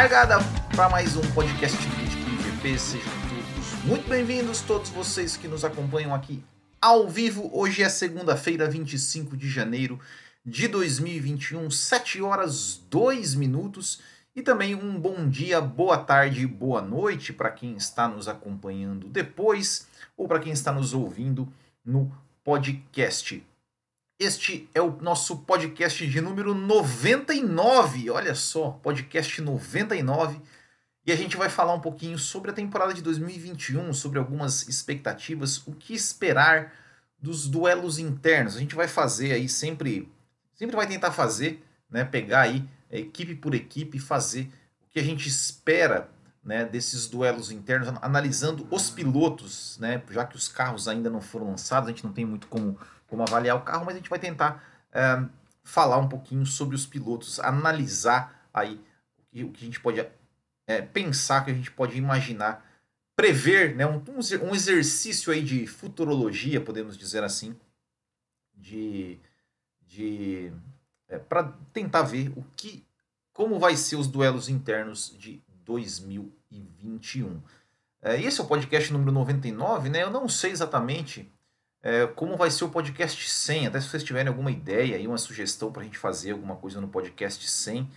largada para mais um podcast de GP. Sejam todos muito bem-vindos, todos vocês que nos acompanham aqui ao vivo. Hoje é segunda-feira, 25 de janeiro de 2021, 7 horas 2 minutos. E também um bom dia, boa tarde, boa noite para quem está nos acompanhando depois ou para quem está nos ouvindo no podcast. Este é o nosso podcast de número 99. Olha só, podcast 99. E a gente vai falar um pouquinho sobre a temporada de 2021, sobre algumas expectativas, o que esperar dos duelos internos. A gente vai fazer aí sempre, sempre vai tentar fazer, né, pegar aí equipe por equipe fazer o que a gente espera né, desses duelos internos, analisando os pilotos, né, já que os carros ainda não foram lançados, a gente não tem muito como como avaliar o carro, mas a gente vai tentar é, falar um pouquinho sobre os pilotos, analisar aí o que, o a gente pode é, pensar, que a gente pode imaginar, prever, né, um, um exercício aí de futurologia, podemos dizer assim, de, de é, para tentar ver o que, como vai ser os duelos internos de 2021. É, esse é o podcast número 99, né? Eu não sei exatamente é, como vai ser o podcast 100. Até se vocês tiverem alguma ideia aí, uma sugestão para a gente fazer alguma coisa no podcast 100,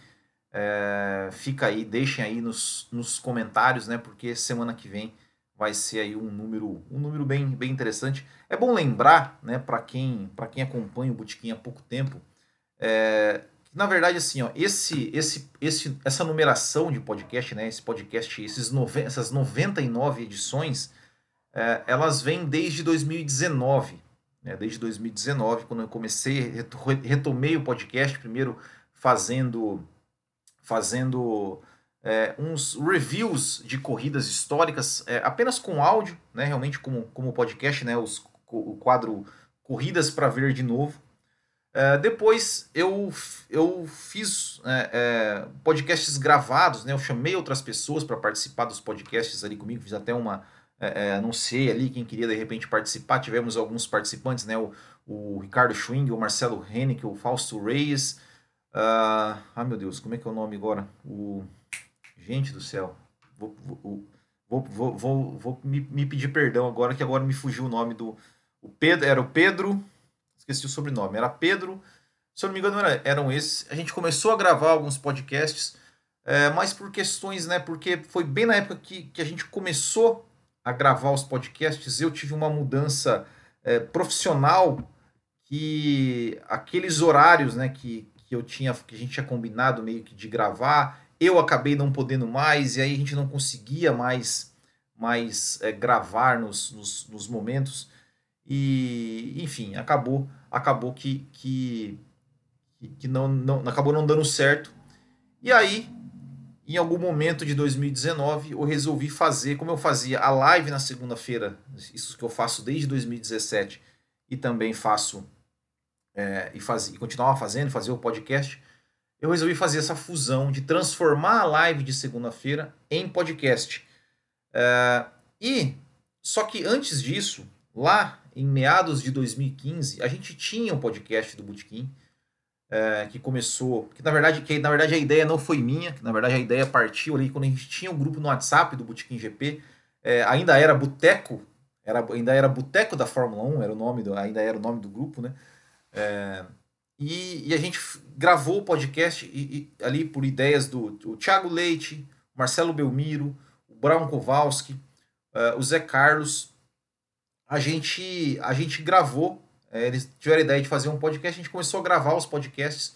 é, fica aí, deixem aí nos, nos comentários, né? Porque semana que vem vai ser aí um número, um número bem, bem interessante. É bom lembrar, né, para quem, quem acompanha o Botequim há pouco tempo, é, que, na verdade, assim, ó, esse, esse, esse, essa numeração de podcast, né, esse podcast, esses nove, essas 99 edições, é, elas vêm desde 2019. Né? Desde 2019, quando eu comecei, retomei o podcast, primeiro fazendo, fazendo é, uns reviews de corridas históricas, é, apenas com áudio, né? realmente como, como podcast, né? Os, o quadro Corridas para Ver de Novo. É, depois eu, eu fiz é, é, podcasts gravados, né? eu chamei outras pessoas para participar dos podcasts ali comigo, fiz até uma, é, é, anunciei ali quem queria de repente participar. Tivemos alguns participantes, né? O, o Ricardo Schwing, o Marcelo Hennick, o Fausto Reis. Uh, ah, meu Deus, como é que é o nome agora? O. Gente do céu. Vou, vou, vou, vou, vou, vou me, me, pedir perdão agora, que agora me fugiu o nome do. O Pedro, era o Pedro. Esqueci o sobrenome. Era Pedro. Se eu não me engano, era, eram esses. A gente começou a gravar alguns podcasts, é, mas por questões, né? Porque foi bem na época que, que a gente começou a gravar os podcasts, eu tive uma mudança é, profissional que aqueles horários né, que, que eu tinha, que a gente tinha combinado meio que de gravar, eu acabei não podendo mais, e aí a gente não conseguia mais, mais é, gravar nos, nos, nos, momentos. E, enfim, acabou acabou que, que, que não, não acabou não dando certo. E aí em algum momento de 2019, eu resolvi fazer, como eu fazia a live na segunda-feira, isso que eu faço desde 2017 e também faço é, e, faz, e continuava fazendo, fazer o podcast, eu resolvi fazer essa fusão de transformar a live de segunda-feira em podcast. É, e só que antes disso, lá em meados de 2015, a gente tinha um podcast do Bootkin é, que começou, que na verdade, que na verdade a ideia não foi minha, que na verdade a ideia partiu ali quando a gente tinha um grupo no WhatsApp do Botequim GP, é, ainda era Boteco, era, ainda era Boteco da Fórmula 1, era o nome do, ainda era o nome do grupo, né? É, e, e, a gente gravou o podcast e, e, ali por ideias do, do Thiago Leite, Marcelo Belmiro, o Brown Kowalski, uh, o Zé Carlos. A gente, a gente gravou é, eles tiveram a ideia de fazer um podcast, a gente começou a gravar os podcasts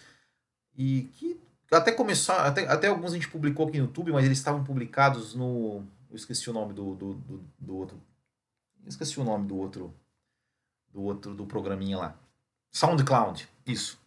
e que até começou, até, até alguns a gente publicou aqui no YouTube, mas eles estavam publicados no. Eu esqueci o nome do, do, do, do outro. esqueci o nome do outro. Do outro do programinha lá. SoundCloud, isso.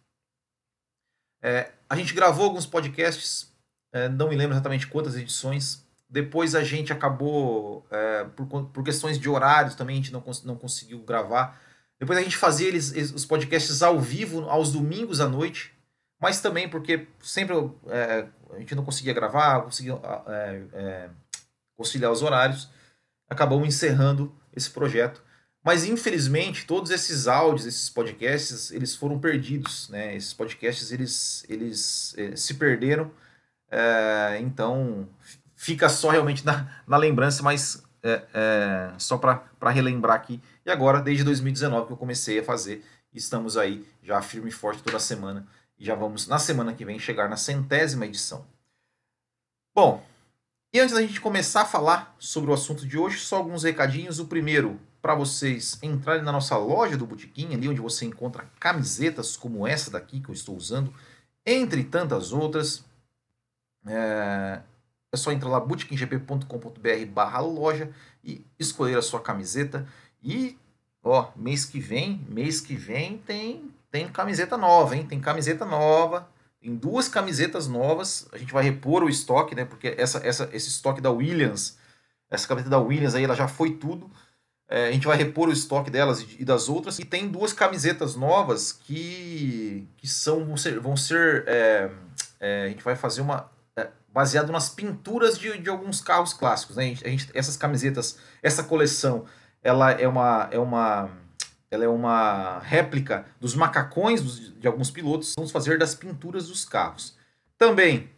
É, a gente gravou alguns podcasts, é, não me lembro exatamente quantas edições. Depois a gente acabou, é, por, por questões de horários também, a gente não, não conseguiu gravar. Depois a gente fazia eles, os podcasts ao vivo, aos domingos à noite, mas também porque sempre é, a gente não conseguia gravar, conseguia é, é, conciliar os horários, acabamos encerrando esse projeto. Mas infelizmente todos esses áudios, esses podcasts, eles foram perdidos, né? Esses podcasts eles, eles é, se perderam É, então fica só realmente na, na lembrança, mas é, é, só para relembrar aqui. E agora, desde 2019 que eu comecei a fazer, estamos aí já firme e forte toda semana. E já vamos, na semana que vem, chegar na centésima edição. Bom, e antes da gente começar a falar sobre o assunto de hoje, só alguns recadinhos. O primeiro, para vocês entrarem na nossa loja do Botequim, ali onde você encontra camisetas como essa daqui que eu estou usando, entre tantas outras. É, é só entrar lá botequimgp.com.br barra loja e escolher a sua camiseta. E, ó, mês que vem, mês que vem tem, tem camiseta nova, hein? Tem camiseta nova, tem duas camisetas novas. A gente vai repor o estoque, né? Porque essa, essa, esse estoque da Williams, essa camiseta da Williams aí, ela já foi tudo. É, a gente vai repor o estoque delas e das outras. E tem duas camisetas novas que, que são, vão ser. Vão ser é, é, a gente vai fazer uma. É, baseado nas pinturas de, de alguns carros clássicos. Né? A gente, a gente, essas camisetas, essa coleção, ela é uma. É uma ela é uma réplica dos macacões de alguns pilotos. Vamos fazer das pinturas dos carros. Também,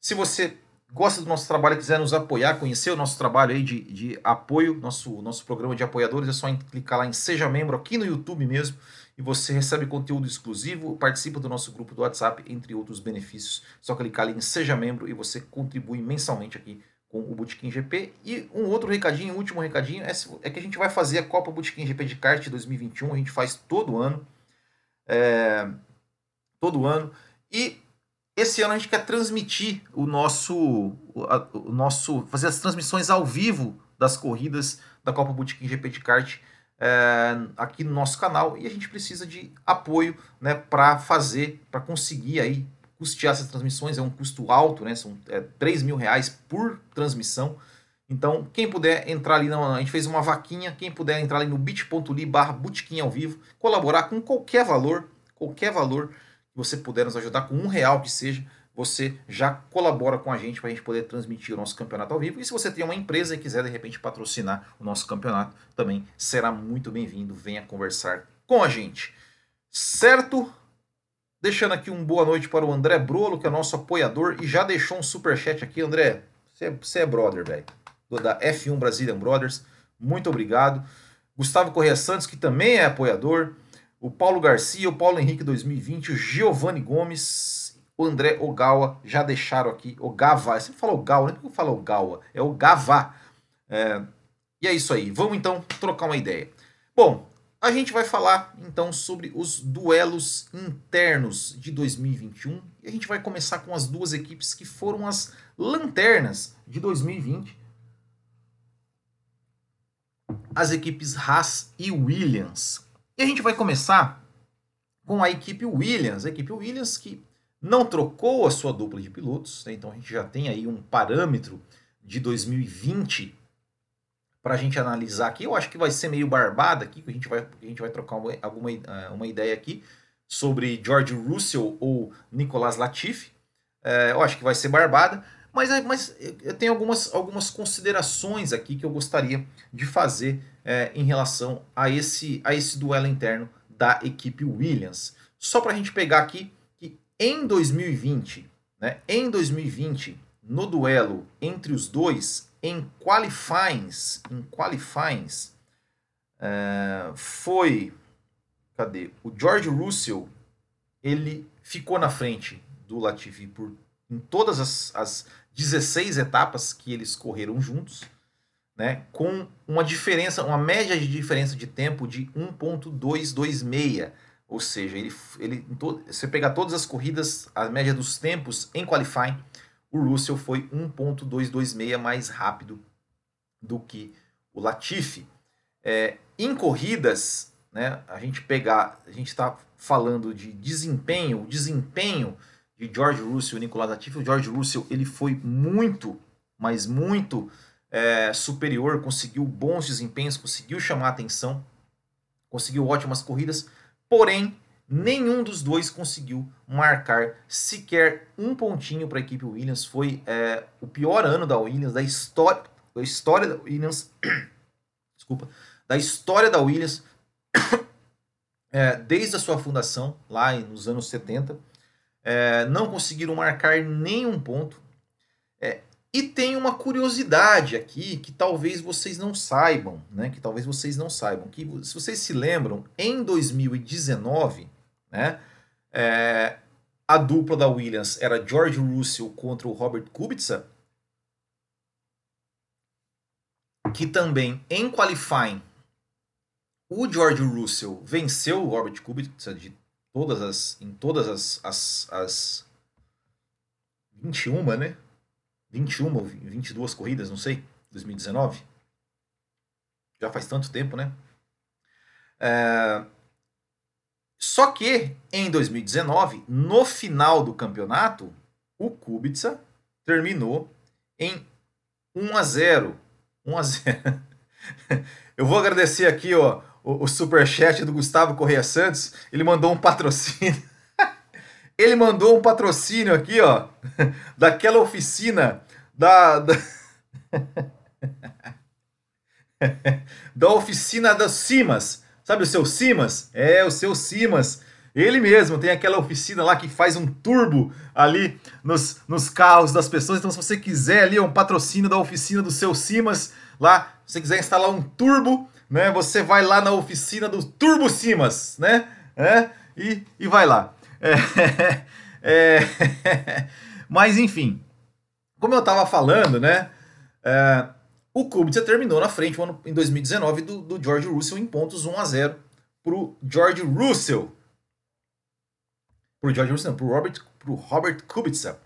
se você gosta do nosso trabalho e quiser nos apoiar, conhecer o nosso trabalho aí de, de apoio, nosso, nosso programa de apoiadores, é só clicar lá em Seja Membro aqui no YouTube mesmo e você recebe conteúdo exclusivo, participa do nosso grupo do WhatsApp, entre outros benefícios. Só clicar ali em Seja Membro e você contribui mensalmente aqui com o Botequim GP. E um outro recadinho, um último recadinho, é, é que a gente vai fazer a Copa Botequim GP de kart 2021, a gente faz todo ano. É, todo ano. E esse ano a gente quer transmitir o nosso, o, nosso, fazer as transmissões ao vivo das corridas da Copa Botequim GP de kart é, aqui no nosso canal e a gente precisa de apoio, né, para fazer, para conseguir aí custear essas transmissões. É um custo alto, né? São é, 3 mil reais por transmissão. Então, quem puder entrar ali, a gente fez uma vaquinha, quem puder entrar ali no bit.ly barra ao vivo, colaborar com qualquer valor, qualquer valor, você puder nos ajudar com um real que seja, você já colabora com a gente para a gente poder transmitir o nosso campeonato ao vivo. E se você tem uma empresa e quiser de repente patrocinar o nosso campeonato, também será muito bem-vindo. Venha conversar com a gente. Certo? Deixando aqui um boa noite para o André Brolo, que é nosso apoiador, e já deixou um super chat aqui, André. Você é, é brother, velho. Da F1 Brazilian Brothers. Muito obrigado. Gustavo Correia Santos, que também é apoiador o Paulo Garcia, o Paulo Henrique 2020, o Giovanni Gomes, o André Ogawa já deixaram aqui. Ogava, você fala Ogawa, não é que eu falo Ogawa, é Ogava. É, e é isso aí, vamos então trocar uma ideia. Bom, a gente vai falar então sobre os duelos internos de 2021 e a gente vai começar com as duas equipes que foram as lanternas de 2020. As equipes Haas e Williams. E a gente vai começar com a equipe Williams. A equipe Williams que não trocou a sua dupla de pilotos, né? então a gente já tem aí um parâmetro de 2020 para a gente analisar aqui. Eu acho que vai ser meio barbada aqui, que a gente vai, a gente vai trocar uma, alguma eh, uma ideia aqui sobre George Russell ou Nicolas Latifi. É, eu acho que vai ser barbada, mas, mas eu tenho algumas, algumas considerações aqui que eu gostaria de fazer é, em relação a esse, a esse duelo interno da equipe Williams. Só para a gente pegar aqui que em 2020, né, em 2020, no duelo entre os dois, em qualifies, em qualifies, é, foi, cadê? O George Russell, ele ficou na frente do Latifi por em todas as, as 16 etapas que eles correram juntos né, com uma diferença, uma média de diferença de tempo de 1.226. Ou seja, ele, ele, você pegar todas as corridas, a média dos tempos em qualifying, o Russell foi 1.226 mais rápido do que o Latifi. É, em corridas, né, a gente pegar, a gente está falando de desempenho, o desempenho de George Russell e Nicolas Latifi. O George Russell ele foi muito, mas muito é, superior, conseguiu bons desempenhos, conseguiu chamar atenção, conseguiu ótimas corridas, porém nenhum dos dois conseguiu marcar sequer um pontinho para a equipe Williams. Foi é, o pior ano da Williams, da história, da história da Williams, desculpa, da história da Williams, é, desde a sua fundação lá nos anos 70. É, não conseguiram marcar nenhum ponto E tem uma curiosidade aqui que talvez vocês não saibam, né? Que talvez vocês não saibam. Que se vocês se lembram, em 2019, né? É, a dupla da Williams era George Russell contra o Robert Kubica, que também em qualifying o George Russell venceu o Robert Kubica de todas as, em todas as, as, as 21, né? 21 ou 22 corridas, não sei, 2019. Já faz tanto tempo, né? É... Só que em 2019, no final do campeonato, o Kubica terminou em 1 a 0. 1 a 0. Eu vou agradecer aqui, ó, o, o superchat do Gustavo Correia Santos. Ele mandou um patrocínio. Ele mandou um patrocínio aqui, ó, daquela oficina da, da, da oficina das Simas. Sabe o seu Simas? É, o seu Simas. Ele mesmo tem aquela oficina lá que faz um turbo ali nos, nos carros das pessoas. Então, se você quiser ali, é um patrocínio da oficina do seu Simas lá, se você quiser instalar um turbo, né? Você vai lá na oficina do Turbo Simas, né? É, e, e vai lá. É, é, mas enfim, como eu estava falando, né? É, o Kubica terminou na frente ano, em 2019 do, do George Russell em pontos 1 a 0 para o George Russell. Para o George Russell, para o Robert, pro Robert Kubica.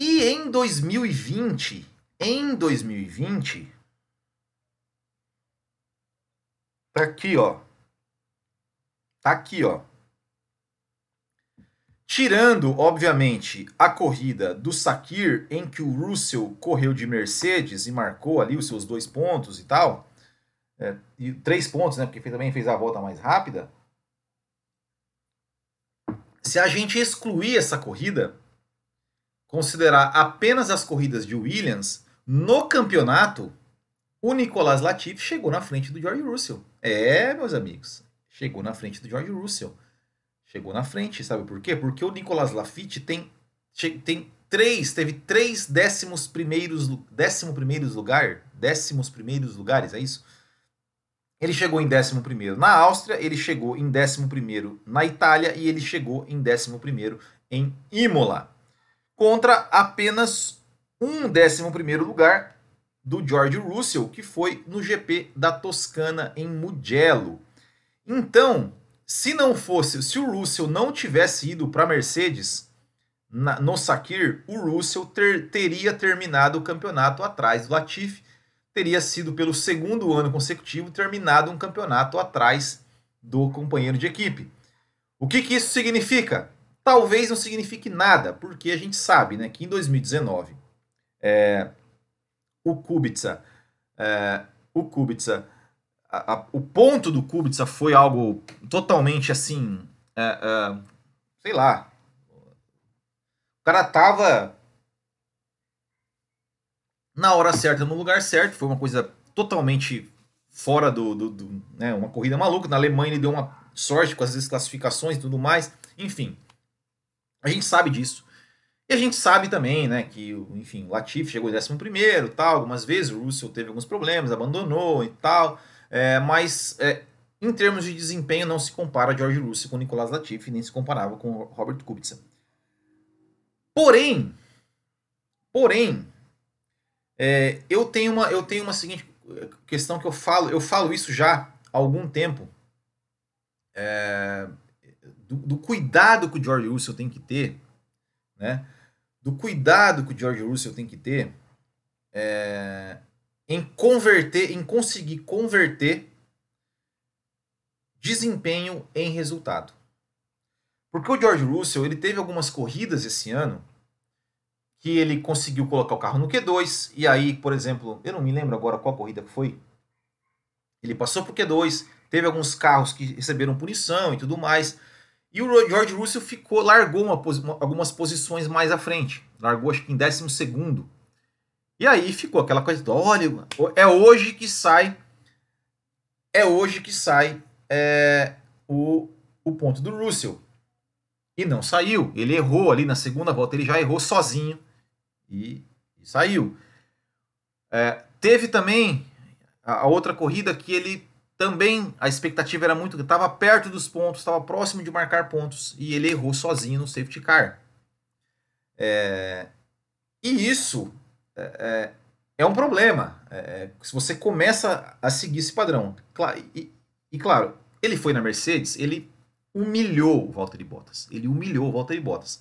E em 2020, em 2020, tá aqui, ó. Tá aqui, ó. Tirando, obviamente, a corrida do Sakir, em que o Russell correu de Mercedes e marcou ali os seus dois pontos e tal, é, e três pontos, né, porque também fez a volta mais rápida. Se a gente excluir essa corrida, considerar apenas as corridas de Williams, no campeonato, o Nicolas Latifi chegou na frente do George Russell. É, meus amigos, chegou na frente do George Russell chegou na frente, sabe por quê? Porque o Nicolas Lafitte tem, tem três, teve três décimos primeiros, décimo primeiros lugar, décimos primeiros lugares, é isso? Ele chegou em décimo primeiro na Áustria, ele chegou em décimo primeiro na Itália e ele chegou em décimo primeiro em Imola, contra apenas um décimo primeiro lugar do George Russell, que foi no GP da Toscana em Mugello. Então, se não fosse, se o Russell não tivesse ido para a Mercedes na, no Sakir, o Russell ter, teria terminado o campeonato atrás do Latifi, teria sido pelo segundo ano consecutivo terminado um campeonato atrás do companheiro de equipe. O que, que isso significa? Talvez não signifique nada, porque a gente sabe né, que em 2019 é, o Kubica, é, o Kubica a, o ponto do Kubica foi algo totalmente assim. É, é, sei lá. O cara tava na hora certa, no lugar certo. Foi uma coisa totalmente fora do. do, do né, uma corrida maluca. Na Alemanha ele deu uma sorte com as desclassificações e tudo mais. Enfim. A gente sabe disso. E a gente sabe também, né, que, enfim, o Latifi chegou em 11 primeiro, tal, algumas vezes o Russell teve alguns problemas, abandonou e tal. É, mas é, em termos de desempenho não se compara George Russell com Nicolas Latifi, nem se comparava com Robert Kubica. Porém, porém, é, eu tenho uma eu tenho uma seguinte questão que eu falo eu falo isso já há algum tempo é, do, do, cuidado que o George Russell tem que ter, né? Do cuidado que o George Russell tem que ter é, em converter, em conseguir converter desempenho em resultado. Porque o George Russell ele teve algumas corridas esse ano que ele conseguiu colocar o carro no Q2 e aí, por exemplo, eu não me lembro agora qual corrida que foi. Ele passou para o Q2, teve alguns carros que receberam punição e tudo mais. E o George Russell ficou, largou uma, algumas posições mais à frente. Largou acho que em 12 segundo e aí ficou aquela coisa, olha, é hoje que sai, é hoje que sai é, o, o ponto do Russell. E não saiu, ele errou ali na segunda volta, ele já errou sozinho. E saiu. É, teve também a, a, outra corrida que ele também, a expectativa era muito, estava perto dos pontos, estava próximo de marcar pontos, e ele errou sozinho no safety car. É, e isso é, é, é um problema. É, se você começa a seguir esse padrão. E, e, claro, ele foi na Mercedes, ele humilhou o Valtteri Bottas. Ele humilhou o Valtteri Bottas.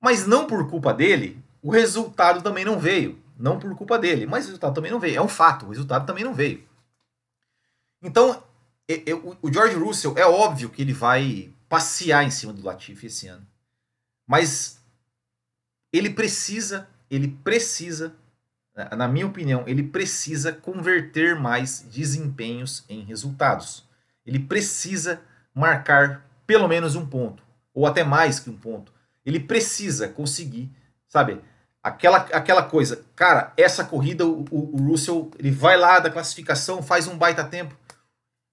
Mas não por culpa dele, o resultado também não veio. Não por culpa dele, mas o resultado também não veio. É um fato, o resultado também não veio. Então, o George Russell, é óbvio que ele vai passear em cima do Latifi esse ano. Mas ele precisa, ele precisa, na minha opinião, ele precisa converter mais desempenhos em resultados. Ele precisa marcar pelo menos um ponto, ou até mais que um ponto. Ele precisa conseguir, sabe, aquela, aquela coisa. Cara, essa corrida, o, o, o Russell, ele vai lá da classificação, faz um baita tempo.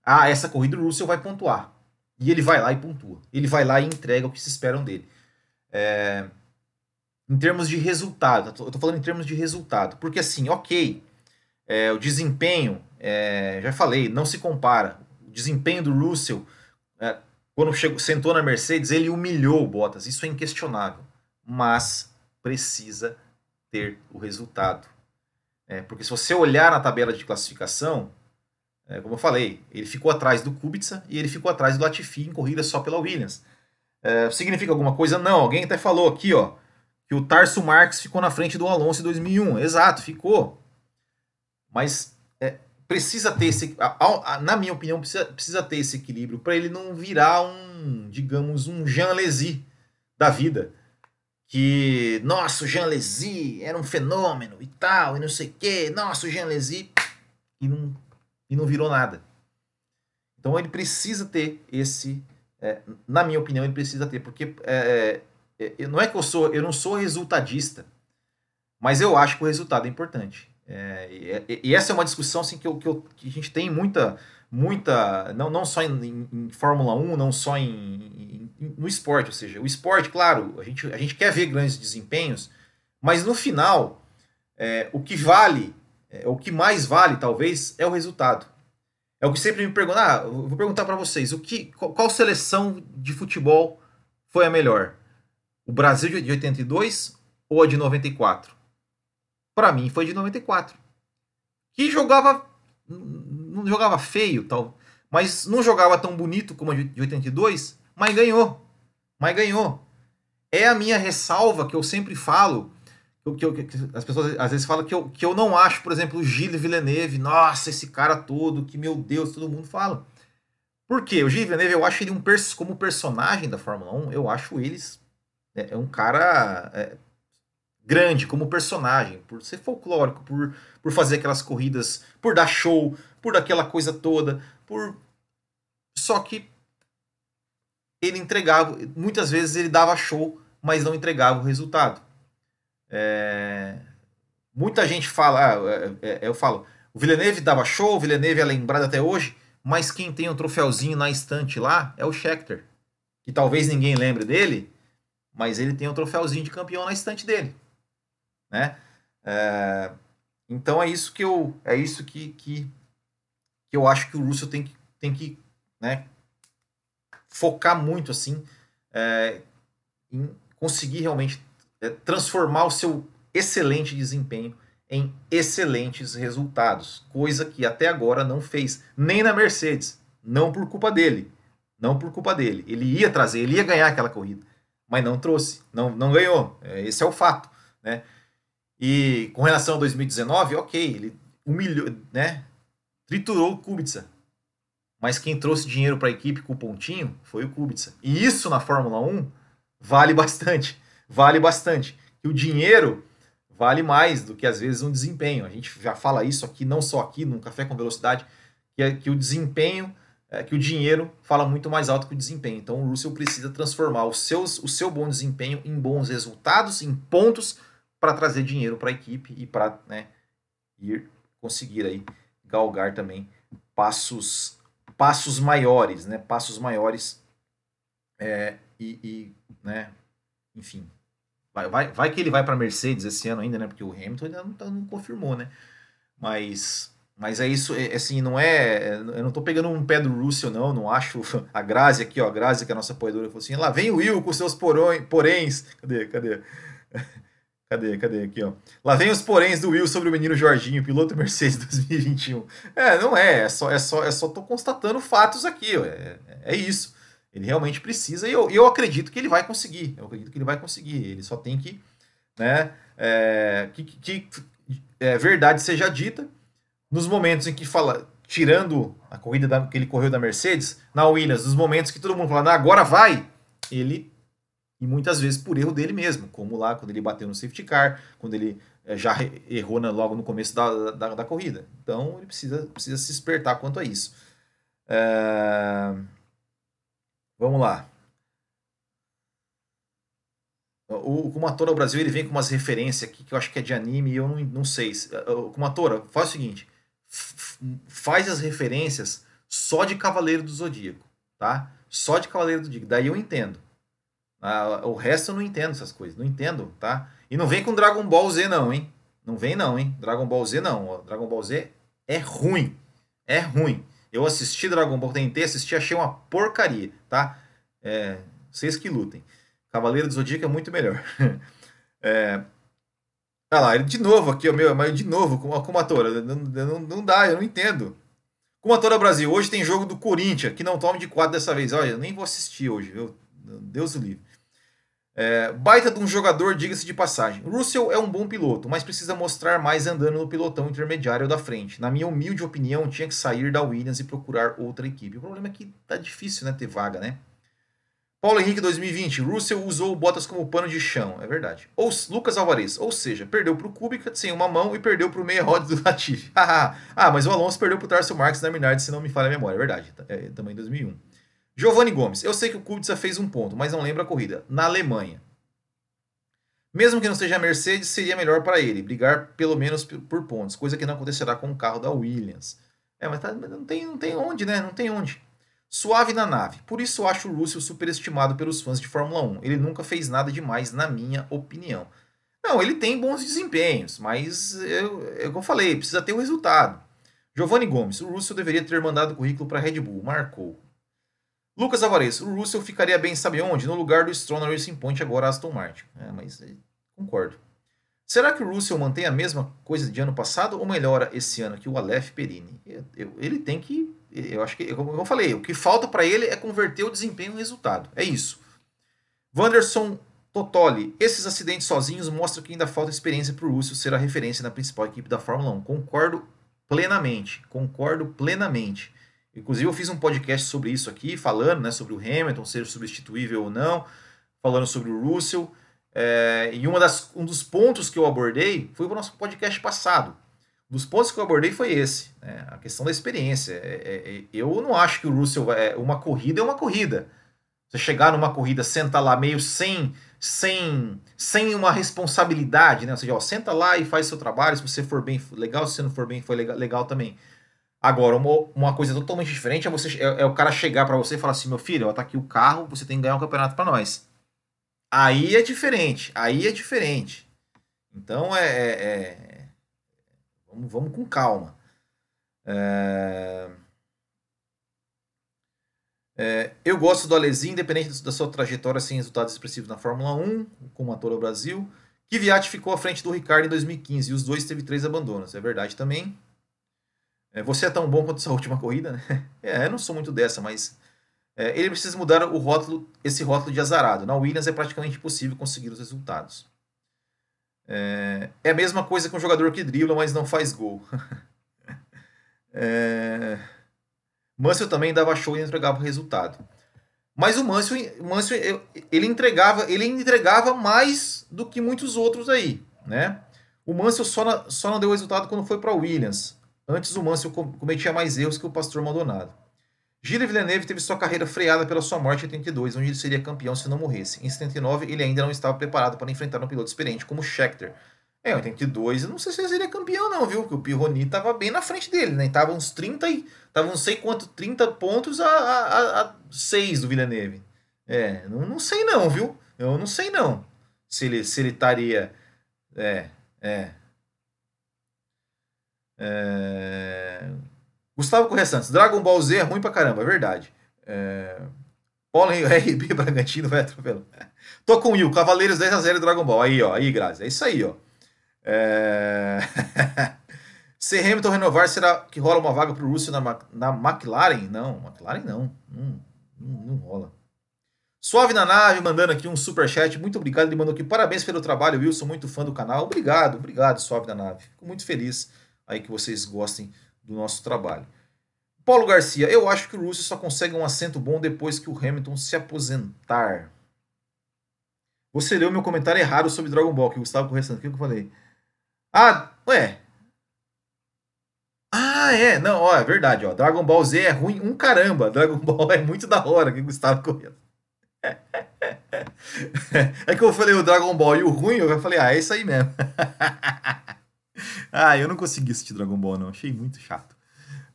Ah, essa corrida o Russell vai pontuar. E ele vai lá e pontua. Ele vai lá e entrega o que se esperam dele. É, em termos de resultado, eu tô falando em termos de resultado. Porque assim, ok, é, o desempenho, é, já falei, não se compara. O desempenho do Russell é, quando chegou, sentou na Mercedes, ele humilhou o Bottas, isso é inquestionável. Mas precisa ter o resultado. É, porque se você olhar na tabela de classificação, é, como eu falei, ele ficou atrás do Kubica e ele ficou atrás do Latifi em corrida só pela Williams. É, significa alguma coisa? Não, alguém até falou aqui, ó, que o Tarso Marques ficou na frente do Alonso em 2001. Exato, ficou. Mas precisa ter esse, na minha opinião, precisa, precisa ter esse equilíbrio para ele não virar um, digamos, um Jean Lézy da vida. Que, nossa, o Jean Lézy era um fenômeno e tal, e não sei o quê. Nossa, o Jean Lézy. E não, e não virou nada. Então ele precisa ter esse. É, na minha opinião, ele precisa ter, porque é, é, não é que eu sou, eu não sou resultadista, mas eu acho que o resultado é importante. É, e, e, essa é uma discussão assim, que, eu, que, eu, que a gente tem muita, muita não, não só em, em, em Fórmula 1, não só em, em, no esporte. Ou seja, o esporte, claro, a gente, a gente quer ver grandes desempenhos, mas no final, é, o que vale, é, o que mais vale, talvez, é o resultado. É o que sempre me perguntam. Ah, vou perguntar para vocês: o que, qual, qual seleção de futebol foi a melhor? O Brasil de 82 ou a de 94? para mim foi de 94. Que jogava não jogava feio, tal, mas não jogava tão bonito como a de 82, mas ganhou. Mas ganhou. É a minha ressalva que eu sempre falo, que, eu, que as pessoas às vezes falam que eu, que eu não acho, por exemplo, o Gilles Villeneuve, nossa, esse cara todo, que meu Deus, todo mundo fala. Por quê? O Gilles Villeneuve, eu acho ele um como personagem da Fórmula 1, eu acho eles é, é um cara é, grande como personagem, por ser folclórico, por, por fazer aquelas corridas, por dar show, por aquela coisa toda, por só que ele entregava, muitas vezes ele dava show, mas não entregava o resultado. É... Muita gente fala, ah, é, é, eu falo, o Villeneuve dava show, o Villeneuve é lembrado até hoje, mas quem tem um troféuzinho na estante lá é o Scheckter, que talvez ninguém lembre dele, mas ele tem um troféuzinho de campeão na estante dele né? É, então é isso que eu é isso que, que, que eu acho que o Russell tem que, tem que né, focar muito assim é, em conseguir realmente é, transformar o seu excelente desempenho em excelentes resultados, coisa que até agora não fez nem na Mercedes, não por culpa dele, não por culpa dele. Ele ia trazer, ele ia ganhar aquela corrida, mas não trouxe, não, não ganhou. É, esse é o fato, né? E com relação a 2019, ok, ele humilhou, né? Triturou o Kubica. Mas quem trouxe dinheiro para a equipe com o pontinho foi o Kubica. E isso na Fórmula 1 vale bastante. Vale bastante. E o dinheiro vale mais do que às vezes um desempenho. A gente já fala isso aqui, não só aqui no Café com Velocidade, que, é, que o desempenho, é, que o dinheiro fala muito mais alto que o desempenho. Então o Russell precisa transformar os seus, o seu bom desempenho em bons resultados, em pontos para trazer dinheiro para a equipe e para né, ir conseguir aí galgar também passos passos maiores, né? Passos maiores é, e, e, né? Enfim, Vai, vai, vai que ele vai para Mercedes esse ano ainda, né? Porque o Hamilton ainda não, não confirmou, né? Mas mas é isso, é, assim, não é. Eu não tô pegando um pé do Russell, não. Não acho. A Grazi aqui, ó, a Grazi, que é a nossa apoiadora, falou assim: lá vem o Will com seus porões, poréns. Cadê? Cadê? Cadê? Cadê? Aqui, ó. Lá vem os poréns do Will sobre o menino Jorginho, piloto Mercedes 2021. É, não é. É só, é só, é só tô constatando fatos aqui, ó. É, é isso. Ele realmente precisa e eu, eu acredito que ele vai conseguir. Eu acredito que ele vai conseguir. Ele só tem que, né, é, que, que é, verdade seja dita. Nos momentos em que fala, tirando a corrida da, que ele correu da Mercedes, na Williams, nos momentos que todo mundo fala, agora vai, ele, e muitas vezes por erro dele mesmo, como lá quando ele bateu no safety car, quando ele é, já errou logo no começo da, da, da, corrida. Então ele precisa, precisa se espertar quanto a isso. É... Vamos lá. O Kumatora Brasil ele vem com umas referências aqui que eu acho que é de anime e eu não, não sei. O Kumatora, faz o seguinte: faz as referências só de Cavaleiro do Zodíaco, tá? Só de Cavaleiro do Zodíaco. Daí eu entendo. Ah, o resto eu não entendo essas coisas. Não entendo, tá? E não vem com Dragon Ball Z, não, hein? Não vem, não, hein? Dragon Ball Z, não. Dragon Ball Z é ruim. É ruim. Eu assisti Dragon Ball, tentei assistir, achei uma porcaria, tá? É, vocês que lutem. Cavaleiro do Zodíaco é muito melhor. é, ah lá, ele de novo aqui, o meu, mas de novo, com a Kumatora. Não, não, não dá, eu não entendo. Kumatora Brasil, hoje tem jogo do Corinthians, que não tome de quatro dessa vez. Olha, eu nem vou assistir hoje, viu? Deus o livre. É, baita de um jogador, diga-se de passagem. Russell é um bom piloto, mas precisa mostrar mais andando no pilotão intermediário da frente. Na minha humilde opinião, tinha que sair da Williams e procurar outra equipe. O problema é que tá difícil, né, ter vaga, né? Paulo Henrique 2020, Russell usou o Bottas como pano de chão, é verdade. Ou Lucas Alvarez, ou seja, perdeu para o Kubica sem uma mão e perdeu para o meia roda do Latifi. ah, mas o Alonso perdeu para o Tarso Marques na Minardi, se não me falha a memória, é verdade. É, também 2001. Giovanni Gomes, eu sei que o Kubica fez um ponto, mas não lembro a corrida. Na Alemanha. Mesmo que não seja a Mercedes, seria melhor para ele brigar pelo menos por pontos, coisa que não acontecerá com o carro da Williams. É, mas tá, não, tem, não tem onde, né? Não tem onde. Suave na nave. Por isso acho o Russell superestimado pelos fãs de Fórmula 1. Ele nunca fez nada demais, na minha opinião. Não, ele tem bons desempenhos, mas eu, é como eu falei, precisa ter o um resultado. Giovanni Gomes, o Russell deveria ter mandado o currículo para a Red Bull, marcou. Lucas Alvarez, o Russell ficaria bem, sabe onde? No lugar do Stroll na Racing Point, agora Aston Martin. É, mas é, concordo. Será que o Russell mantém a mesma coisa de ano passado ou melhora esse ano que o Aleph Perini? Eu, eu, ele tem que. Eu acho que, como eu falei, o que falta para ele é converter o desempenho em resultado. É isso. Wanderson Totoli, esses acidentes sozinhos mostram que ainda falta experiência para o Russell ser a referência na principal equipe da Fórmula 1. Concordo plenamente. Concordo plenamente. Inclusive, eu fiz um podcast sobre isso aqui, falando né, sobre o Hamilton ser substituível ou não, falando sobre o Russell. É, e uma das, um dos pontos que eu abordei foi o nosso podcast passado. Dos pontos que eu abordei foi esse, né, a questão da experiência. É, é, é eu não acho que o Russell. É, uma corrida é uma corrida. Você chegar numa corrida, senta lá meio sem sem sem uma responsabilidade, né? Ou seja, ó, senta lá e faz seu trabalho. Se você for bem, legal. Se você não for bem, foi legal, legal também. Agora, uma, uma coisa totalmente diferente é, você, é, é o cara chegar para você e falar assim: meu filho, ó, tá aqui o carro, você tem que ganhar um campeonato para nós. Aí é diferente, aí é diferente. Então é. é, é vamos, vamos com calma. É, é, eu gosto do Alezinho, independente da sua trajetória sem resultados expressivos na Fórmula 1, como ator ao Brasil. Kvyat ficou à frente do Ricardo em 2015 e os dois teve três abandonos. É verdade também. É, você é tão bom quanto essa última corrida, né? É, eu não sou muito dessa, mas é, ele precisa mudar o rótulo, esse rótulo de azarado. Na Williams é praticamente impossível conseguir os resultados. É, é a mesma coisa que um jogador que dribla, mas não faz gol. é, também dava show e entregava resultado. Mas o Mansell, o ele entregava, ele entregava mais do que muitos outros aí, né? O Mansell só, na, só não deu resultado quando foi para a Williams. Antes o Mansell cometia mais erros que o Pastor Maldonado. Gilles Villeneuve teve sua carreira freada pela sua morte em 82, onde ele seria campeão se não morresse. Em 79, ele ainda não estava preparado para enfrentar um piloto experiente como Scheckter. É, em 82, eu não sei se ele seria campeão não, viu? Porque o Pironi estava bem na frente dele, né? Tava uns 30 e... Tava não sei quanto, 30 pontos a, a, a 6 do Villeneuve. É, não, não sei não, viu? Eu não sei não. se ele, se ele estaria. É, é. é... Gustavo Correia Santos, Dragon Ball Z é ruim pra caramba, é verdade. É... RB Bragantino vai atropelando. Tô com o Will, Cavaleiros 10 a 0 Dragon Ball. Aí, ó, aí, Grazi. É isso aí, ó. É... Se Hamilton renovar, será que rola uma vaga pro Russell na, na McLaren? Não, McLaren não. Não, não, não rola. Suave na nave, mandando aqui um super chat. Muito obrigado. Ele mandou aqui parabéns pelo trabalho, Wilson. Muito fã do canal. Obrigado, obrigado, Suave na nave. Fico muito feliz aí que vocês gostem do nosso trabalho. Paulo Garcia, eu acho que o Russell só consegue um assento bom depois que o Hamilton se aposentar. Você leu meu comentário errado sobre Dragon Ball, que o Gustavo Correia O que eu falei? Ah, ué. Ah, é. Não, ó, é verdade, ó. Dragon Ball Z é ruim um caramba. Dragon Ball é muito da hora, que o Gustavo Correia. É que eu falei o Dragon Ball e o ruim, eu falei, ah, é isso aí mesmo. ah, eu não consegui assistir Dragon Ball, não. Achei muito chato.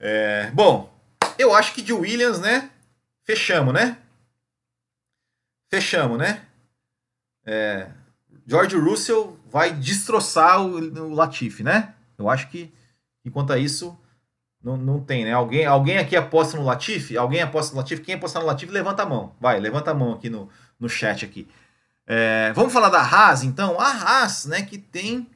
É, bom, eu acho que de Williams, né? Fechamos, né? Fechamos, né? É, George Russell vai destroçar o, o Latifi, né? Eu acho que, enquanto a isso, não, não tem, né? Alguém, alguém aqui aposta no Latifi? Alguém aposta no Latifi? Quem aposta no Latifi, levanta a mão. Vai, levanta a mão aqui no, no chat aqui. É, vamos falar da Haas, então? A Haas, né, que tem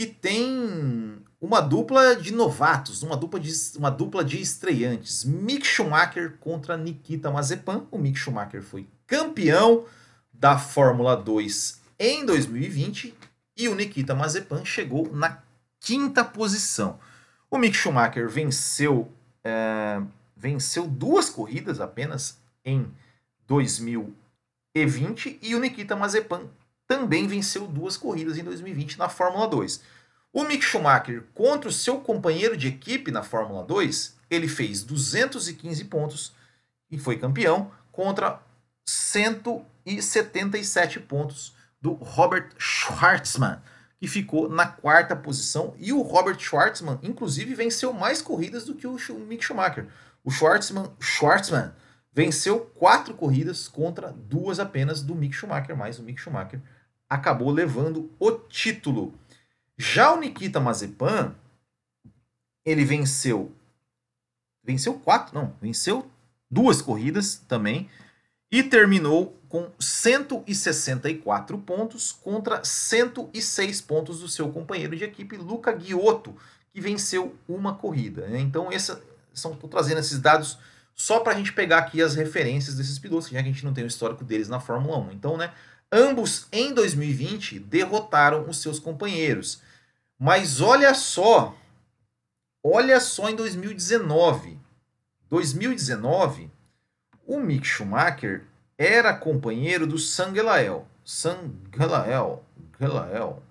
que tem uma dupla de novatos, uma dupla de, uma dupla de estreantes. Mick Schumacher contra Nikita Mazepan. O Mick Schumacher foi campeão da Fórmula 2 em 2020 e o Nikita Mazepan chegou na quinta posição. O Mick Schumacher venceu, é, venceu duas corridas apenas em 2020 e o Nikita Mazepan também venceu duas corridas em 2020 na Fórmula 2. O Mick Schumacher contra o seu companheiro de equipe na Fórmula 2, ele fez 215 pontos e foi campeão contra 177 pontos do Robert Schwartzman que ficou na quarta posição. E o Robert Schwartzman, inclusive, venceu mais corridas do que o Mick Schumacher. O Schwartzman, Schwartzman venceu quatro corridas contra duas apenas do Mick Schumacher, mas o Mick Schumacher acabou levando o título. Já o Nikita Mazepan, ele venceu venceu quatro, não, venceu duas corridas também e terminou com 164 pontos contra 106 pontos do seu companheiro de equipe, Luca Giotto, que venceu uma corrida. Né? Então, essa, são, trazendo esses dados só para a gente pegar aqui as referências desses pilotos, já que a gente não tem o histórico deles na Fórmula 1. Então, né, ambos em 2020 derrotaram os seus companheiros. Mas olha só, olha só em 2019. 2019, o Mick Schumacher era companheiro do Sangelael. Sangelael. Gelael.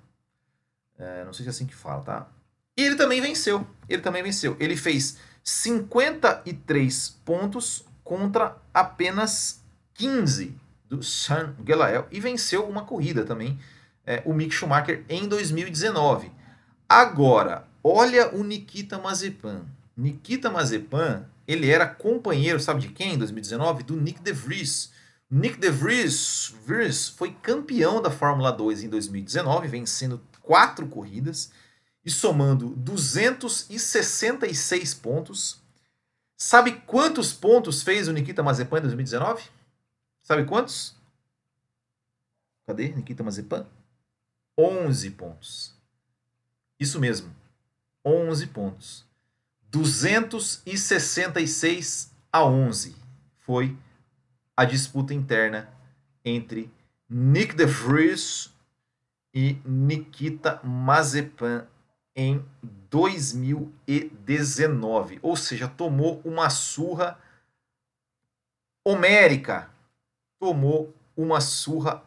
É, não sei se é assim que fala, tá? E ele também venceu. Ele também venceu. Ele fez 53 pontos contra apenas 15 do Sangelael e venceu uma corrida também, é, o Mick Schumacher, em 2019. Agora, olha o Nikita Mazepan. Nikita Mazepan, ele era companheiro, sabe de quem em 2019? Do Nick De Vries. Nick De Vries, Vries foi campeão da Fórmula 2 em 2019, vencendo quatro corridas e somando 266 pontos. Sabe quantos pontos fez o Nikita Mazepan em 2019? Sabe quantos? Cadê Nikita Mazepan? 11 pontos. Isso mesmo, 11 pontos. 266 a 11 foi a disputa interna entre Nick De Vries e Nikita Mazepan em 2019. Ou seja, tomou uma surra homérica. Tomou uma surra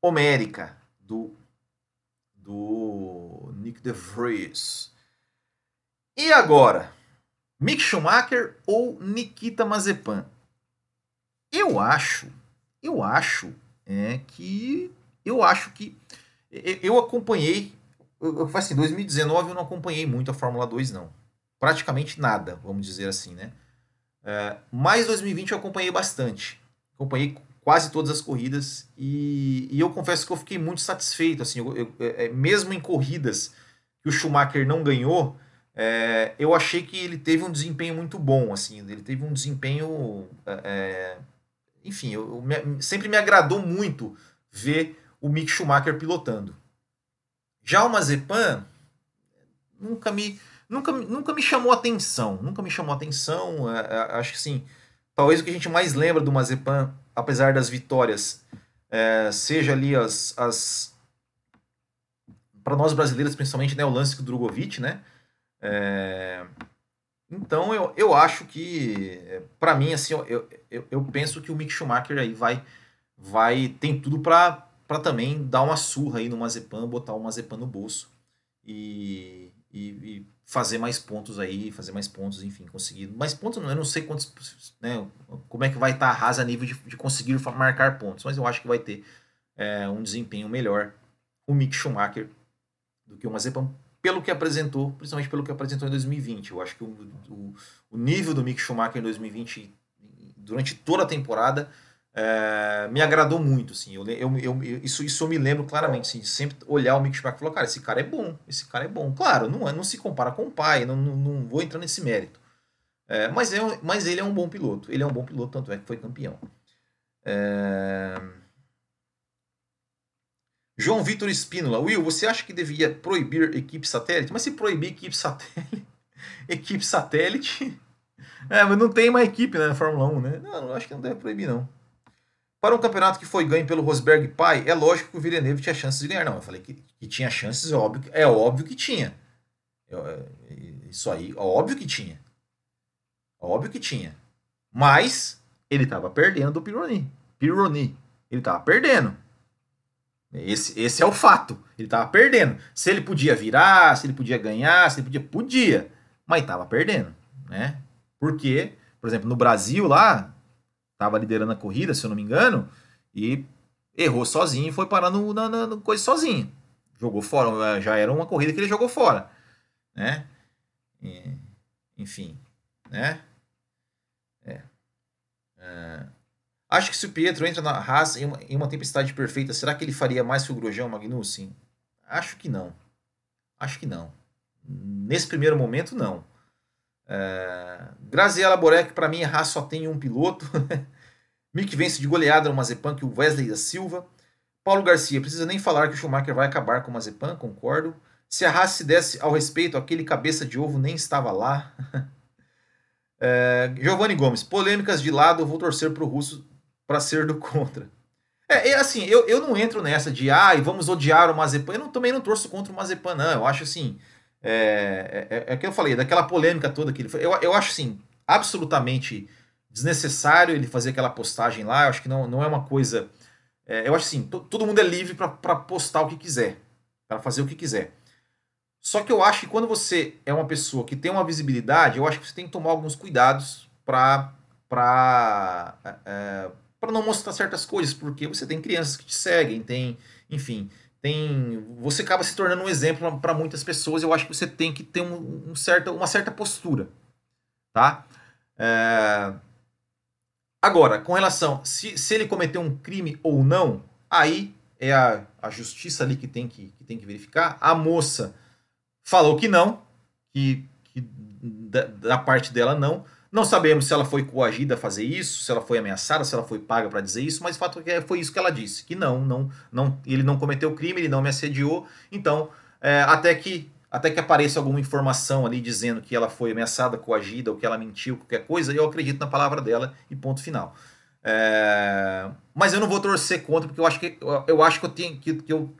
homérica do, do Nick De Vries. E agora? Mick Schumacher ou Nikita Mazepan? Eu acho, eu acho é que eu acho que eu acompanhei, eu, eu assim, 2019 eu não acompanhei muito a Fórmula 2 não, praticamente nada, vamos dizer assim, né? É, mas 2020 eu acompanhei bastante, acompanhei quase todas as corridas e, e, eu confesso que eu fiquei muito satisfeito. Assim, eu, eu, é, mesmo em corridas que o Schumacher não ganhou, é, eu achei que ele teve um desempenho muito bom. Assim, ele teve um desempenho, é, é enfim, eu, me, sempre me agradou muito ver o Mick Schumacher pilotando. Já o Mazepan nunca me nunca, nunca me chamou atenção, nunca me chamou atenção. É, é, acho que sim, talvez o que a gente mais lembra do Mazepan, apesar das vitórias, é, seja ali as, as para nós brasileiros principalmente, né, o lance com o Drogovic, né? É, então eu, eu acho que, para mim, assim, eu, eu, eu penso que o Mick Schumacher aí vai, vai tem tudo para também dar uma surra aí no Mazepan, botar o Mazepan no bolso e, e, e, fazer mais pontos aí, fazer mais pontos, enfim, conseguir mais pontos. Eu não sei quantos, né, como é que vai estar a Haas a nível de, de conseguir marcar pontos, mas eu acho que vai ter é, um desempenho melhor o Mick Schumacher do que o Mazepan pelo que apresentou, principalmente pelo que apresentou em 2020. Eu acho que o, o, o nível do Mick Schumacher em 2020, durante toda a temporada, é, me agradou muito. Assim, eu, eu, eu, isso, isso eu me lembro claramente. Assim, sempre olhar o Mick Schumacher e falar, cara, esse cara é bom, esse cara é bom. Claro, não, é, não se compara com o pai, não, não, não vou entrar nesse mérito. É, mas, é, mas ele é um bom piloto. Ele é um bom piloto, tanto é que foi campeão. É... João Vitor Espínola, Will, você acha que devia proibir equipe satélite? Mas se proibir equipe satélite, equipe satélite, é, mas não tem uma equipe né, na Fórmula 1, né? Não acho que não deve proibir, não. Para um campeonato que foi ganho pelo Rosberg Pai, é lógico que o Villeneuve tinha chances de ganhar. Não, eu falei que, que tinha chances, é óbvio, é óbvio que tinha. Eu, é, isso aí, óbvio que tinha. Óbvio que tinha. Mas ele estava perdendo do Pironi. Pironi. Ele estava perdendo. Esse, esse é o fato. Ele estava perdendo. Se ele podia virar, se ele podia ganhar, se ele podia. Podia. Mas estava perdendo. Né? Porque, por exemplo, no Brasil lá, estava liderando a corrida, se eu não me engano, e errou sozinho e foi parar no, na, na, coisa sozinho. Jogou fora. Já era uma corrida que ele jogou fora. Né? E, enfim. Né? É. é. Acho que se o Pietro entra na Haas em uma, em uma tempestade perfeita, será que ele faria mais que o Grosjean Magnussen? Acho que não. Acho que não. Nesse primeiro momento, não. É... Graziela Borek, para mim, a Haas só tem um piloto. Mick vence de goleada no Mazepan que o Wesley da Silva. Paulo Garcia, precisa nem falar que o Schumacher vai acabar com o Mazepan, concordo. Se a Haas se desse ao respeito, aquele cabeça de ovo nem estava lá. é... Giovanni Gomes, polêmicas de lado, eu vou torcer para o russo para ser do contra. É, é assim, eu, eu não entro nessa de, ah, vamos odiar o Mazepan. Eu não, também não torço contra o Mazepan, não. Eu acho assim, é, é, é, é que eu falei, daquela polêmica toda que ele foi. Eu, eu acho assim, absolutamente desnecessário ele fazer aquela postagem lá. Eu acho que não, não é uma coisa. É, eu acho assim, todo mundo é livre para postar o que quiser, para fazer o que quiser. Só que eu acho que quando você é uma pessoa que tem uma visibilidade, eu acho que você tem que tomar alguns cuidados para é, para não mostrar certas coisas, porque você tem crianças que te seguem, tem, enfim, tem, você acaba se tornando um exemplo para muitas pessoas. Eu acho que você tem que ter um, um certa, uma certa postura, tá? É... Agora, com relação se, se ele cometeu um crime ou não, aí é a, a justiça ali que tem que, que tem que verificar. A moça falou que não, que, que da, da parte dela não. Não sabemos se ela foi coagida a fazer isso, se ela foi ameaçada, se ela foi paga para dizer isso, mas o fato é que foi isso que ela disse, que não, não, não, ele não cometeu crime, ele não me assediou. Então, é, até que até que apareça alguma informação ali dizendo que ela foi ameaçada, coagida ou que ela mentiu, qualquer coisa, eu acredito na palavra dela e ponto final. É, mas eu não vou torcer contra porque eu acho que eu, eu acho que eu tenho que, que eu,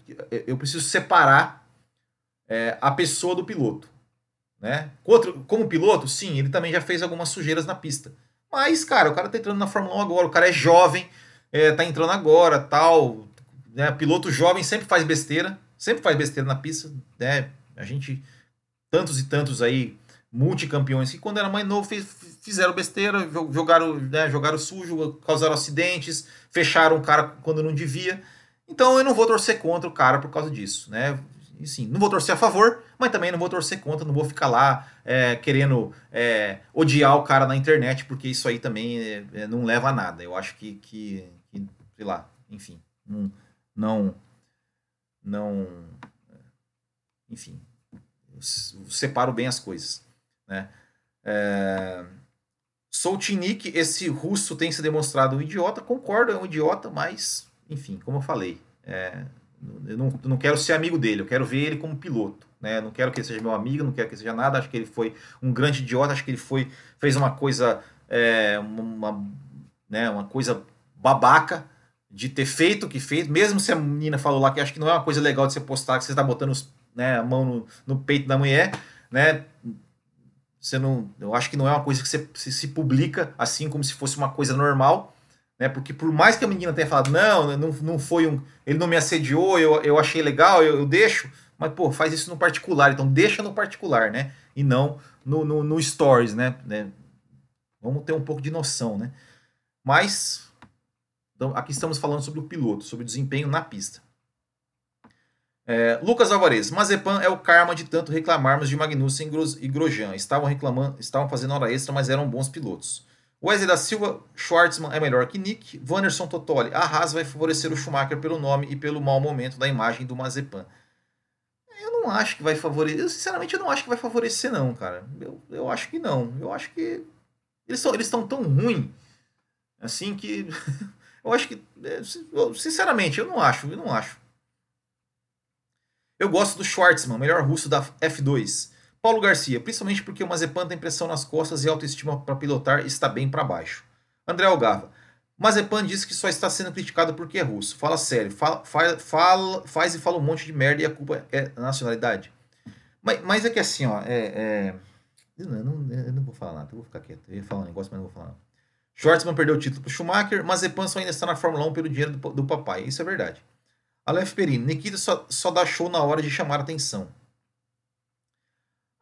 eu preciso separar é, a pessoa do piloto. Né? como piloto, sim, ele também já fez algumas sujeiras na pista. Mas, cara, o cara tá entrando na Fórmula 1 agora, o cara é jovem, é, tá entrando agora, tal. Né? Piloto jovem sempre faz besteira, sempre faz besteira na pista. Né? A gente, tantos e tantos aí, multicampeões, que quando era mais novo fizeram besteira, jogaram, né, jogaram sujo, causaram acidentes, fecharam o cara quando não devia. Então eu não vou torcer contra o cara por causa disso, né? Sim, não vou torcer a favor, mas também não vou torcer contra, não vou ficar lá é, querendo é, odiar o cara na internet, porque isso aí também é, é não leva a nada. Eu acho que, que, que sei lá, enfim, não, não, não enfim, separo bem as coisas, né? É... Esse russo tem se demonstrado um idiota, concordo, é um idiota, mas, enfim, como eu falei, é... eu não, não quero ser amigo dele, eu quero ver ele como piloto, né? Não quero que ele seja meu amigo, não quero que ele seja nada, acho que ele foi um grande idiota, acho que ele foi, fez uma coisa, é, uma, né, uma coisa babaca, de ter feito o que fez, mesmo se a menina falou lá que acho que não é uma coisa legal de você postar, que você está botando os, né, a mão no, no, peito da mulher, né? Você não, eu acho que não é uma coisa que você se, se, publica assim como se fosse uma coisa normal, né? Porque por mais que a menina tenha falado, não, não, não foi um, ele não me assediou, eu, eu achei legal, eu, eu deixo, mas pô, faz isso no particular, então deixa no particular, né? E não no, no, no stories, né? né? Vamos ter um pouco de noção, né? Mas então, aqui estamos falando sobre o piloto, sobre o desempenho na pista. É, Lucas Alvarez, Mazepan é o karma de tanto reclamarmos de Magnussen e Grosjean. Estavam reclamando, estavam fazendo hora extra, mas eram bons pilotos. Wesley da Silva, Schwartzman é melhor que Nick. Wanderson Totoli, a Haas vai favorecer o Schumacher pelo nome e pelo mau momento da imagem do Mazepan. Eu não acho que vai favorecer. Eu, sinceramente, eu não acho que vai favorecer, não, cara. Eu, eu acho que não. Eu acho que. Eles estão eles tão ruim assim que. Eu acho que, é, sinceramente, eu não acho, eu não acho. Eu gosto do Schwartzman, melhor russo da F2. Paulo Garcia, principalmente porque o Mazepan tem pressão nas costas e autoestima para pilotar está bem para baixo. André Algava, Mazepan disse que só está sendo criticado porque é russo. Fala sério, fala, fala, faz e fala um monte de merda e a culpa é a nacionalidade. Mas, mas é que assim, ó, é, é... Eu, não, eu não vou falar nada, eu vou ficar quieto. Eu ia falar um negócio, mas não vou falar nada. Perdeu o título para Schumacher, Mazepan só ainda está na Fórmula 1 pelo dinheiro do, do papai. Isso é verdade. Aleph Perini, Nikita só, só dá show na hora de chamar atenção.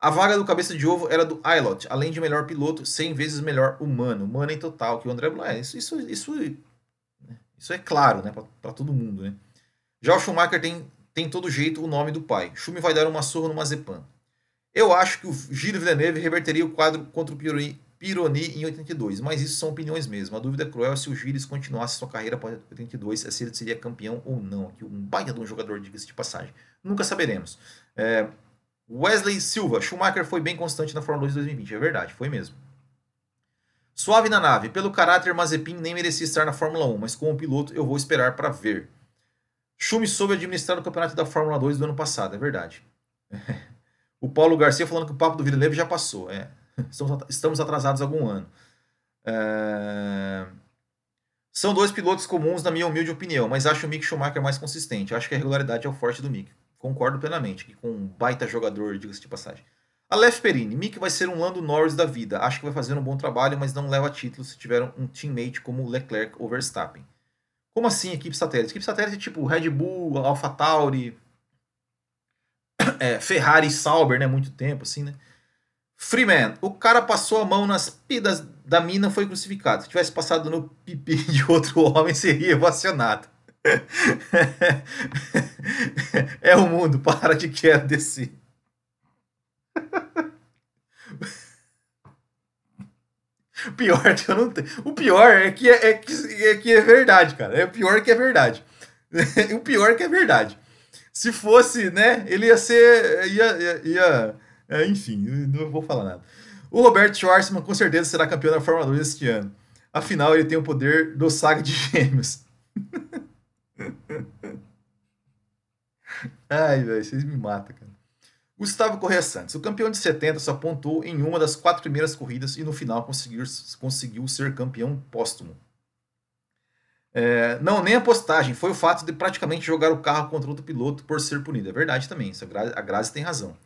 A vaga do cabeça de ovo era do Ailot, além de melhor piloto, 100 vezes melhor humano. Humano em total, que o André Blanc. Isso, isso, isso, isso é claro né, para todo mundo. Né? Já o Schumacher tem, tem todo jeito o nome do pai. Schumi vai dar uma surra no Mazepan. Eu acho que o Giro Villeneuve reverteria o quadro contra o Pironi, Pironi em 82, mas isso são opiniões mesmo. A dúvida é cruel é se o Gires continuasse sua carreira após 82, é se ele seria campeão ou não. Aqui um baita de um jogador, diga-se de passagem. Nunca saberemos. É, Wesley Silva, Schumacher foi bem constante na Fórmula 2 de 2020, é verdade, foi mesmo. Suave na nave, pelo caráter Mazepin nem merecia estar na Fórmula 1, mas como piloto eu vou esperar para ver. Schumi soube administrar o campeonato da Fórmula 2 do ano passado, é verdade. o Paulo Garcia falando que o papo do Villeneuve já passou, é. Estamos atrasados algum ano. É... São dois pilotos comuns, na minha humilde opinião, mas acho o Mick Schumacher mais consistente. Acho que a regularidade é o forte do Mick. Concordo plenamente, que com um baita jogador, diga-se de passagem. Aleph Perini, Mick vai ser um Lando Norris da vida. Acho que vai fazer um bom trabalho, mas não leva título se tiver um teammate como Leclerc ou Verstappen. Como assim, equipe satélite? Equipe satélite é tipo Red Bull, AlphaTauri, é, Ferrari e Sauber, né? Muito tempo, assim, né? Freeman, o cara passou a mão nas pidas da mina foi crucificado. Se tivesse passado no pipi de outro homem, seria evacionado. É o mundo, para de quero descer. Pior que eu não tenho. O pior é que é, é, que, é que é verdade, cara. É o pior que é verdade. o pior que é verdade. Se fosse, né, ele ia ser. ia, ia, ia é, enfim, não vou falar nada. O Roberto Schwarzman com certeza será campeão da Fórmula 2 este ano. Afinal, ele tem o poder do saga de gêmeos. Ai, velho, vocês me matam, cara. Gustavo Correia Santos. O campeão de 70 só pontuou em uma das quatro primeiras corridas e no final conseguiu, conseguiu ser campeão póstumo. É, não, nem a postagem. Foi o fato de praticamente jogar o carro contra outro piloto por ser punido. É verdade também. Isso, a Grazi tem razão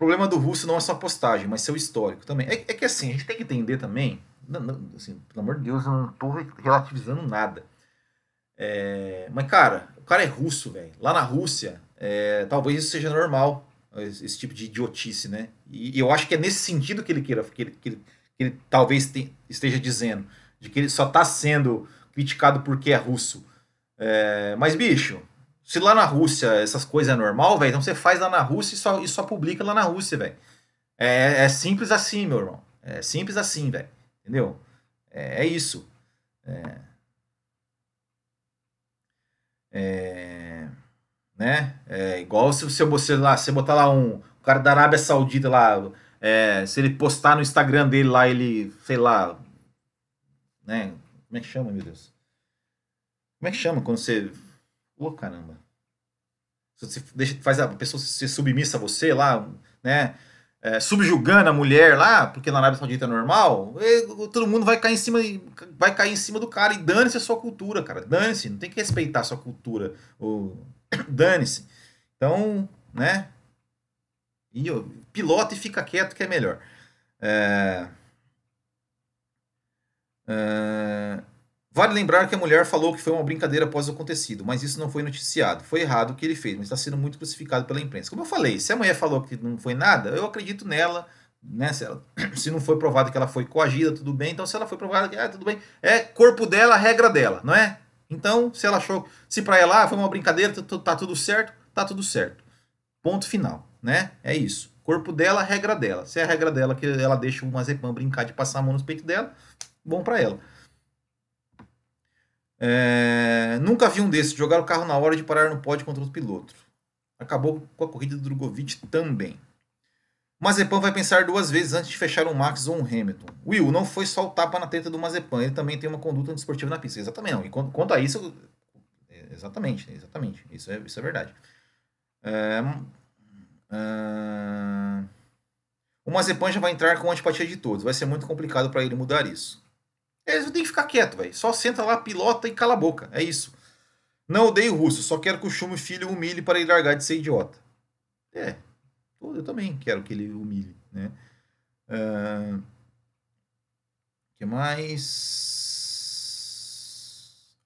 problema do russo não é só postagem, mas seu histórico também. É, é que assim, a gente tem que entender também, não, não, assim, pelo amor de Deus, eu não estou relativizando nada. É, mas, cara, o cara é russo, velho. Lá na Rússia, é, talvez isso seja normal, esse, tipo de idiotice, né? E, e, eu acho que é nesse sentido que ele queira, que ele, que ele, que ele talvez te, esteja dizendo, de que ele só está sendo criticado porque é russo. É, mas, bicho, se lá na Rússia essas coisas é normal, velho, então você faz lá na Rússia e só, e só publica lá na Rússia, velho. É, é, simples assim, meu irmão. É simples assim, velho. Entendeu? É, é isso. É... É, né? É igual se você lá, você botar lá um, um cara da Arábia Saudita lá, é, se ele postar no Instagram dele lá, ele, sei lá, né? Como é que chama, meu Deus? Como é que chama quando você. Ô, oh, caramba. Você deixa, faz a pessoa ser submissa a você lá, né? É, subjugando a mulher lá, porque na Arábia Saudita é normal, e, todo mundo vai cair em cima, vai cair em cima do cara e dane-se a sua cultura, cara. Dane-se, não tem que respeitar a sua cultura. Dane-se. Então, né? E pilota e fica quieto que é melhor. É... É... Vale lembrar que a mulher falou que foi uma brincadeira após o acontecido, mas isso não foi noticiado. Foi errado o que ele fez, mas está sendo muito crucificado pela imprensa. Como eu falei, se a mulher falou que não foi nada, eu acredito nela. Né? Se, ela, se não foi provado que ela foi coagida, tudo bem. Então, se ela foi provada que ah, tudo bem, é corpo dela, regra dela, não é? Então, se ela achou, se para ela ah, foi uma brincadeira, tá tudo certo, tá tudo certo. Ponto final, né? É isso. Corpo dela, regra dela. Se é a regra dela que ela deixa o Mazepam brincar de passar a mão nos peitos dela, bom para ela. É, nunca vi um desses. Jogar o carro na hora de parar no pódio contra o piloto. Acabou com a corrida do Drogovic também. Mazepan vai pensar duas vezes antes de fechar um Max ou um Hamilton. Will, não foi só o tapa na teta do Mazepan, ele também tem uma conduta desportiva na pista. Exatamente, não. E quanto a isso, exatamente, exatamente. Isso é, isso é verdade. É, é, o Mazepan já vai entrar com antipatia de todos. Vai ser muito complicado para ele mudar isso. Eles têm que ficar quieto, velho. Só senta lá, pilota e cala a boca. É isso. Não odeio o russo, só quero que o Chume filho humilhe para ele largar de ser idiota. É, eu também quero que ele humilhe, né? Uh, que mais?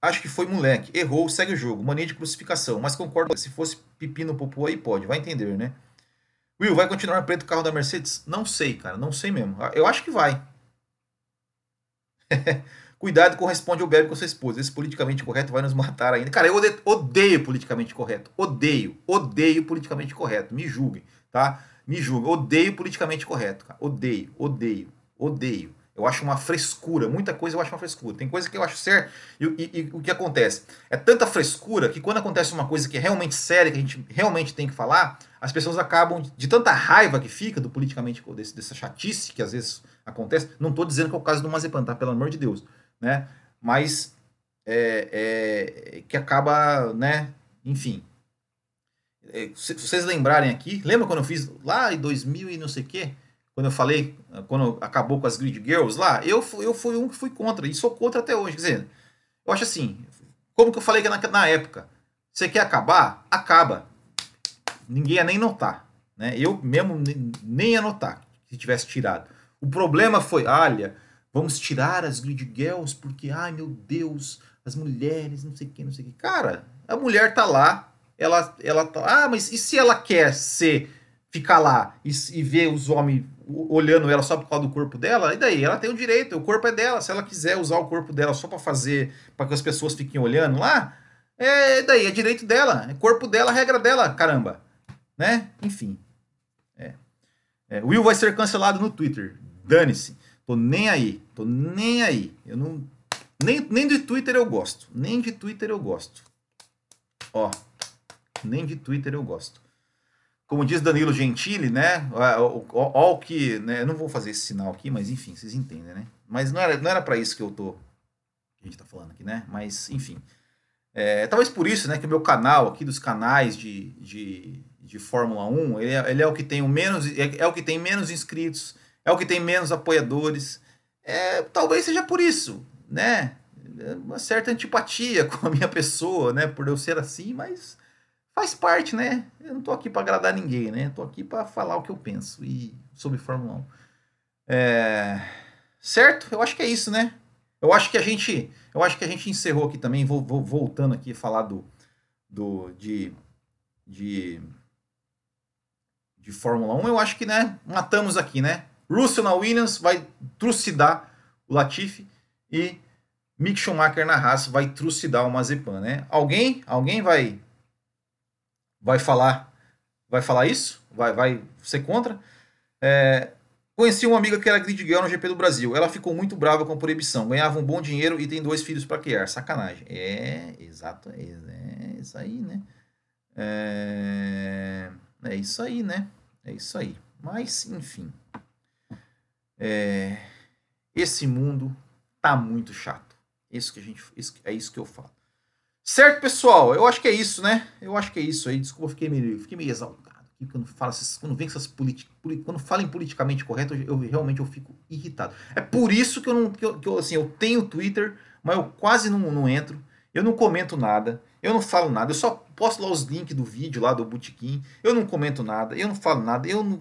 Acho que foi moleque. Errou, segue o jogo. Mania de crucificação. Mas concordo. Se fosse pepino popô aí, pode. Vai entender, né? Will, vai continuar preto o carro da Mercedes? Não sei, cara. Não sei mesmo. Eu acho que vai. Cuidado, corresponde ao bebe com sua esposa. Esse politicamente correto vai nos matar ainda. Cara, eu odeio, odeio politicamente correto. Odeio. Odeio politicamente correto. Me julguem, tá? Me julguem. Odeio politicamente correto, cara. Odeio, odeio, odeio. Eu acho uma frescura. Muita coisa eu acho uma frescura. Tem coisa que eu acho certo. E, e, e, o que acontece? É tanta frescura que quando acontece uma coisa que é realmente séria, que a gente realmente tem que falar, as pessoas acabam, de tanta raiva que fica do politicamente, desse, dessa chatice que às vezes acontece. Não estou dizendo que é o caso do Mazepan, tá? Pelo amor de Deus. Né? Mas é, é, que acaba, né? Enfim. É, se vocês lembrarem aqui, lembra quando eu fiz lá em 2000 e não sei o quê? Quando eu falei, quando acabou com as Grid Girls lá, eu, fui, eu fui um que fui contra, e sou contra até hoje. Quer dizer, eu acho assim, como que eu falei na, na época? Você quer acabar? Acaba. Ninguém ia nem notar. Né? Eu mesmo nem ia notar se tivesse tirado. O problema foi, olha, vamos tirar as grid girls porque, ai meu Deus, as mulheres, não sei o que, não sei o que. Cara, a mulher tá lá, ela, ela tá, ah, mas e se ela quer ser, ficar lá e, e ver os homens olhando ela só por causa do corpo dela, e daí? Ela tem o direito, o corpo é dela. Se ela quiser usar o corpo dela só para fazer, para que as pessoas fiquem olhando lá, é daí, é direito dela, é corpo dela, regra dela, caramba. Né? Enfim. É. É, Will vai ser cancelado no Twitter. Dane-se. Tô nem aí. Tô nem aí. Eu não. Nem, nem de Twitter eu gosto. Nem de Twitter eu gosto. Ó. Nem de Twitter eu gosto. Como diz Danilo Gentili, né? Ó, o que. Né, não vou fazer esse sinal aqui, mas enfim, vocês entendem, né? Mas não era, não era para isso que eu tô. Que a gente tá falando aqui, né? Mas, enfim. É, talvez por isso, né, que o meu canal aqui dos canais de, de, de Fórmula 1, ele é, ele é o que tem o menos é, é, o que tem menos inscritos, é o que tem menos apoiadores. É, talvez seja por isso, né? Uma certa antipatia com a minha pessoa, né, por eu ser assim, mas faz parte, né? Eu não tô aqui para agradar ninguém, né? Tô aqui para falar o que eu penso e sobre Fórmula 1. É... Certo? Eu acho que é isso, né? Eu acho que a gente, eu acho que a gente encerrou aqui também, vou, vou voltando aqui a falar do, do de, de de Fórmula 1, eu acho que, né, matamos aqui, né? Russell na Williams vai trucidar o Latifi e Mick Schumacher na Haas vai trucidar o Mazepan, né? Alguém, alguém vai vai falar vai falar isso? Vai vai ser contra? É, Conheci uma amiga que era grid girl no GP do Brasil. Ela ficou muito brava com a proibição. Ganhava um bom dinheiro e tem dois filhos para criar. Sacanagem. É, exato. É, é isso aí, né? É, é isso aí, né? É isso aí. Mas, enfim. É, esse mundo tá muito chato. Isso que a gente, isso, é isso que eu falo. Certo, pessoal? Eu acho que é isso, né? Eu acho que é isso aí. Desculpa, fiquei meio, fiquei meio exaltado quando fala essas, quando vem essas políticas, quando falam politicamente correto, eu, eu, realmente eu fico irritado. É por isso que eu não, que eu, que eu assim, eu tenho Twitter, mas eu quase não, não entro. Eu não comento nada, eu não falo nada, eu só posto lá os links do vídeo lá do Botequim. Eu não comento nada, eu não falo nada, eu não.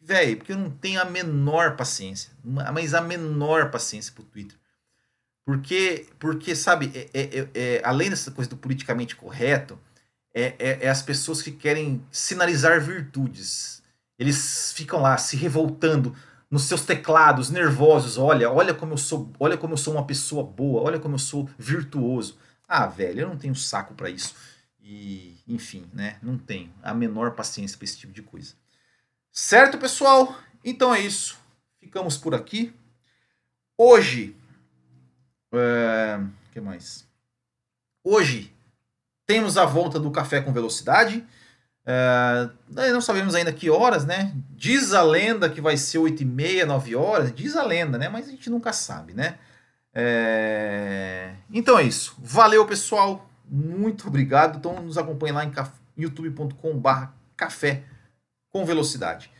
Velho, porque eu não tenho a menor paciência, mas a menor paciência pro Twitter. Porque, porque sabe, é, é, é, é além dessa coisa do politicamente correto, é, é, as pessoas que querem sinalizar virtudes. Eles ficam lá se revoltando nos seus teclados, nervosos. Olha, olha como eu sou, olha como eu sou uma pessoa boa, olha como eu sou virtuoso. Ah, velho, eu não tenho saco para isso. E, enfim, né? Não tenho a menor paciência para esse tipo de coisa. Certo, pessoal? Então é isso. Ficamos por aqui. Hoje, é, que mais? Hoje temos a volta do Café com Velocidade. É, não sabemos ainda que horas, né? Diz a lenda que vai ser 8 e meia, 9 horas. Diz a lenda, né? Mas a gente nunca sabe, né? É... Então é isso. Valeu, pessoal. Muito obrigado. Então nos acompanhe lá em youtube.com.br café com velocidade.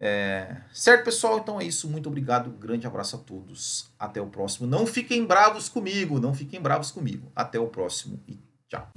É... Certo, pessoal? Então é isso. Muito obrigado. Grande abraço a todos. Até o próximo. Não fiquem bravos comigo. Não fiquem bravos comigo. Até o próximo e tchau.